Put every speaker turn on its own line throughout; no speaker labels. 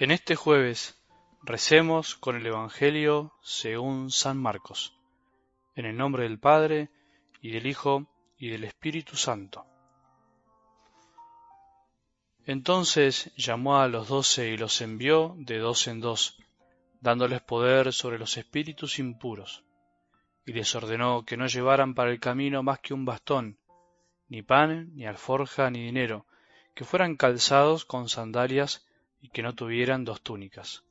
En este jueves recemos con el Evangelio según San Marcos, en el nombre del Padre, y del Hijo, y del Espíritu Santo. Entonces llamó a los doce y los envió de dos en dos, dándoles poder sobre los espíritus impuros, y les ordenó que no llevaran para el camino más que un bastón, ni pan, ni alforja, ni dinero, que fueran calzados con sandalias y que no tuvieran dos túnicas.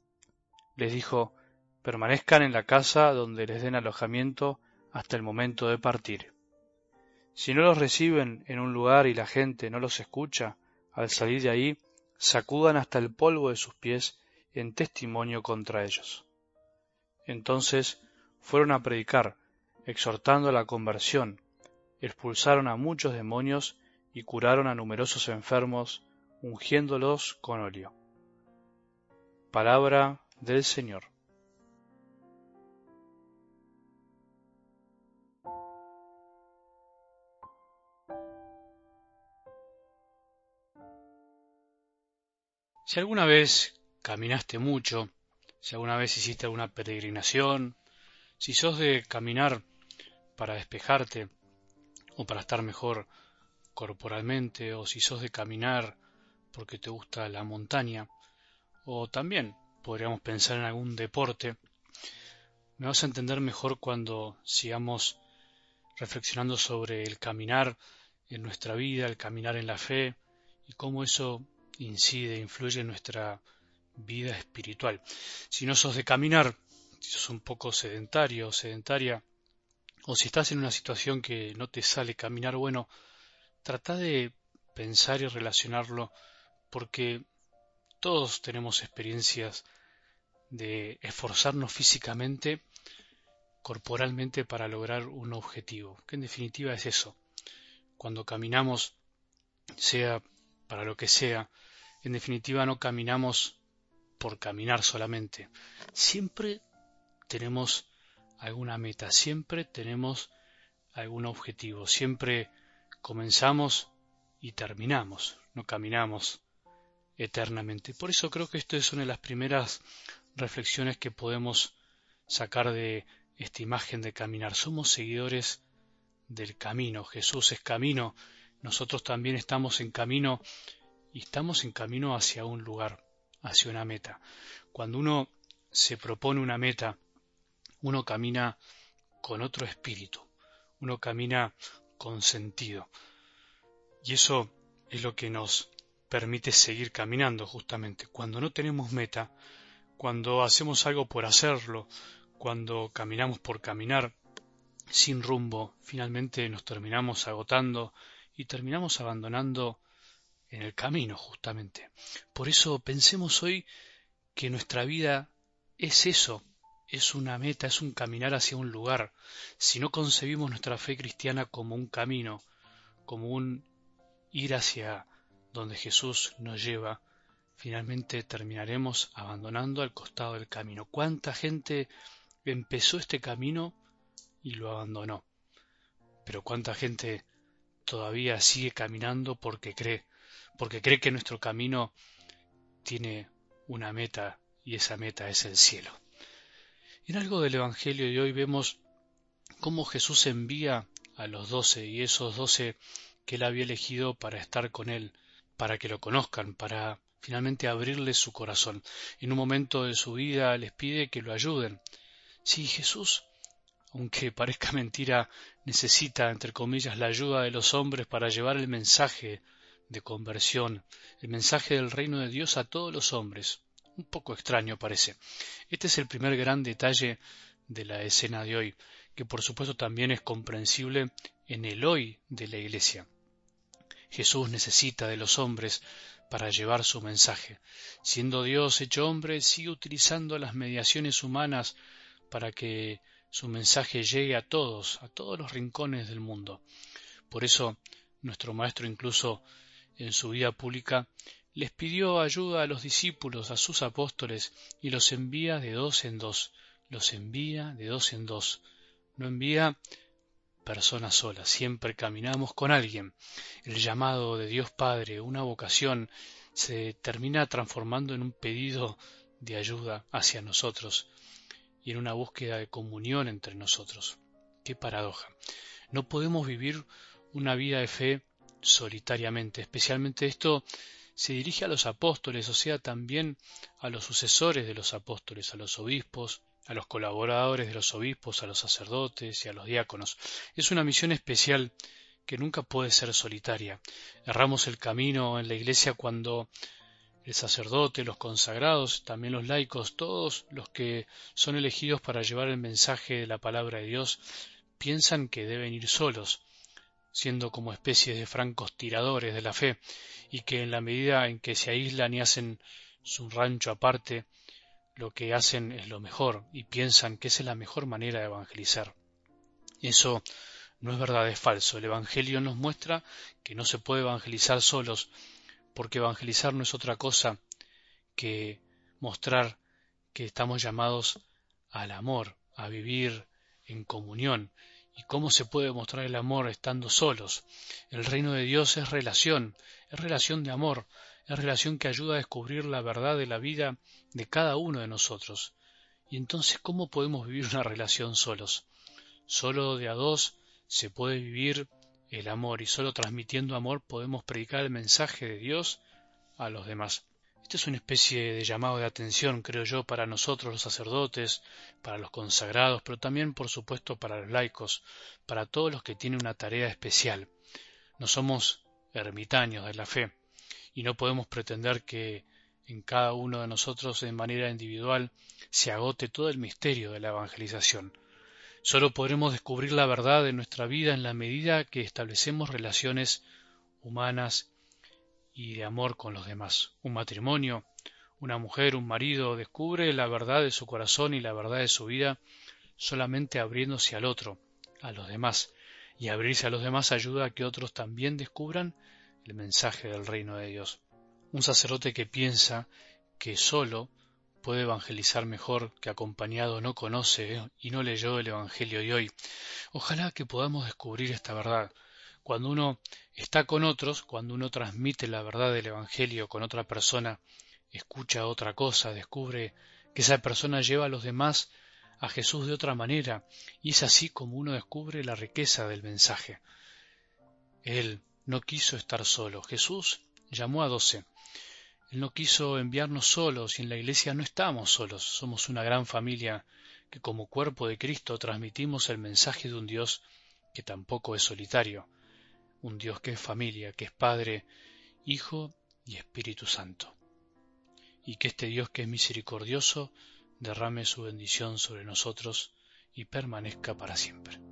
Les dijo, permanezcan en la casa donde les den alojamiento hasta el momento de partir. Si no los reciben en un lugar y la gente no los escucha, al salir de ahí, sacudan hasta el polvo de sus pies en testimonio contra ellos. Entonces fueron a predicar, exhortando a la conversión, expulsaron a muchos demonios y curaron a numerosos enfermos, ungiéndolos con óleo. Palabra del Señor. Si alguna vez caminaste mucho, si alguna vez hiciste alguna peregrinación, si sos de caminar para despejarte o para estar mejor corporalmente, o si sos de caminar porque te gusta la montaña, o también podríamos pensar en algún deporte, me vas a entender mejor cuando sigamos reflexionando sobre el caminar en nuestra vida, el caminar en la fe y cómo eso incide, influye en nuestra vida espiritual. Si no sos de caminar, si sos un poco sedentario o sedentaria, o si estás en una situación que no te sale caminar, bueno, trata de pensar y relacionarlo porque todos tenemos experiencias de esforzarnos físicamente, corporalmente para lograr un objetivo, que en definitiva es eso. Cuando caminamos, sea para lo que sea, en definitiva no caminamos por caminar solamente. Siempre tenemos alguna meta, siempre tenemos algún objetivo, siempre comenzamos y terminamos, no caminamos eternamente. Por eso creo que esto es una de las primeras reflexiones que podemos sacar de esta imagen de caminar. Somos seguidores del camino. Jesús es camino. Nosotros también estamos en camino y estamos en camino hacia un lugar, hacia una meta. Cuando uno se propone una meta, uno camina con otro espíritu, uno camina con sentido. Y eso es lo que nos permite seguir caminando justamente. Cuando no tenemos meta, cuando hacemos algo por hacerlo, cuando caminamos por caminar sin rumbo, finalmente nos terminamos agotando y terminamos abandonando en el camino justamente. Por eso pensemos hoy que nuestra vida es eso, es una meta, es un caminar hacia un lugar. Si no concebimos nuestra fe cristiana como un camino, como un ir hacia donde Jesús nos lleva, finalmente terminaremos abandonando al costado del camino. ¿Cuánta gente empezó este camino y lo abandonó? Pero cuánta gente todavía sigue caminando porque cree, porque cree que nuestro camino tiene una meta y esa meta es el cielo. En algo del Evangelio de hoy vemos cómo Jesús envía a los doce y esos doce que él había elegido para estar con él para que lo conozcan, para finalmente abrirles su corazón. En un momento de su vida les pide que lo ayuden. Sí, Jesús, aunque parezca mentira, necesita, entre comillas, la ayuda de los hombres para llevar el mensaje de conversión, el mensaje del reino de Dios a todos los hombres. Un poco extraño parece. Este es el primer gran detalle de la escena de hoy, que por supuesto también es comprensible en el hoy de la Iglesia. Jesús necesita de los hombres para llevar su mensaje. Siendo Dios hecho hombre, sigue utilizando las mediaciones humanas para que su mensaje llegue a todos, a todos los rincones del mundo. Por eso, nuestro Maestro incluso en su vida pública les pidió ayuda a los discípulos, a sus apóstoles, y los envía de dos en dos, los envía de dos en dos. No envía persona sola, siempre caminamos con alguien. El llamado de Dios Padre, una vocación, se termina transformando en un pedido de ayuda hacia nosotros y en una búsqueda de comunión entre nosotros. Qué paradoja. No podemos vivir una vida de fe solitariamente. Especialmente esto se dirige a los apóstoles, o sea, también a los sucesores de los apóstoles, a los obispos, a los colaboradores de los obispos, a los sacerdotes y a los diáconos. Es una misión especial que nunca puede ser solitaria. Erramos el camino en la iglesia cuando el sacerdote, los consagrados, también los laicos, todos los que son elegidos para llevar el mensaje de la palabra de Dios, piensan que deben ir solos, siendo como especies de francos tiradores de la fe, y que en la medida en que se aíslan y hacen su rancho aparte, lo que hacen es lo mejor y piensan que esa es la mejor manera de evangelizar. Eso no es verdad, es falso. El Evangelio nos muestra que no se puede evangelizar solos, porque evangelizar no es otra cosa que mostrar que estamos llamados al amor, a vivir en comunión, ¿Y cómo se puede mostrar el amor estando solos? El reino de Dios es relación, es relación de amor, es relación que ayuda a descubrir la verdad de la vida de cada uno de nosotros. Y entonces, ¿cómo podemos vivir una relación solos? Solo de a dos se puede vivir el amor y solo transmitiendo amor podemos predicar el mensaje de Dios a los demás. Este es una especie de llamado de atención, creo yo, para nosotros los sacerdotes, para los consagrados, pero también, por supuesto, para los laicos, para todos los que tienen una tarea especial. No somos ermitaños de la fe y no podemos pretender que en cada uno de nosotros de manera individual se agote todo el misterio de la evangelización. Solo podremos descubrir la verdad de nuestra vida en la medida que establecemos relaciones humanas y de amor con los demás. Un matrimonio, una mujer, un marido, descubre la verdad de su corazón y la verdad de su vida solamente abriéndose al otro, a los demás, y abrirse a los demás ayuda a que otros también descubran el mensaje del reino de Dios. Un sacerdote que piensa que solo puede evangelizar mejor que acompañado no conoce y no leyó el Evangelio de hoy. Ojalá que podamos descubrir esta verdad, cuando uno está con otros, cuando uno transmite la verdad del Evangelio con otra persona, escucha otra cosa, descubre que esa persona lleva a los demás a Jesús de otra manera, y es así como uno descubre la riqueza del mensaje. Él no quiso estar solo. Jesús llamó a doce. Él no quiso enviarnos solos y en la iglesia no estamos solos. Somos una gran familia que como cuerpo de Cristo transmitimos el mensaje de un Dios que tampoco es solitario un Dios que es familia, que es Padre, Hijo y Espíritu Santo. Y que este Dios que es misericordioso derrame su bendición sobre nosotros y permanezca para siempre.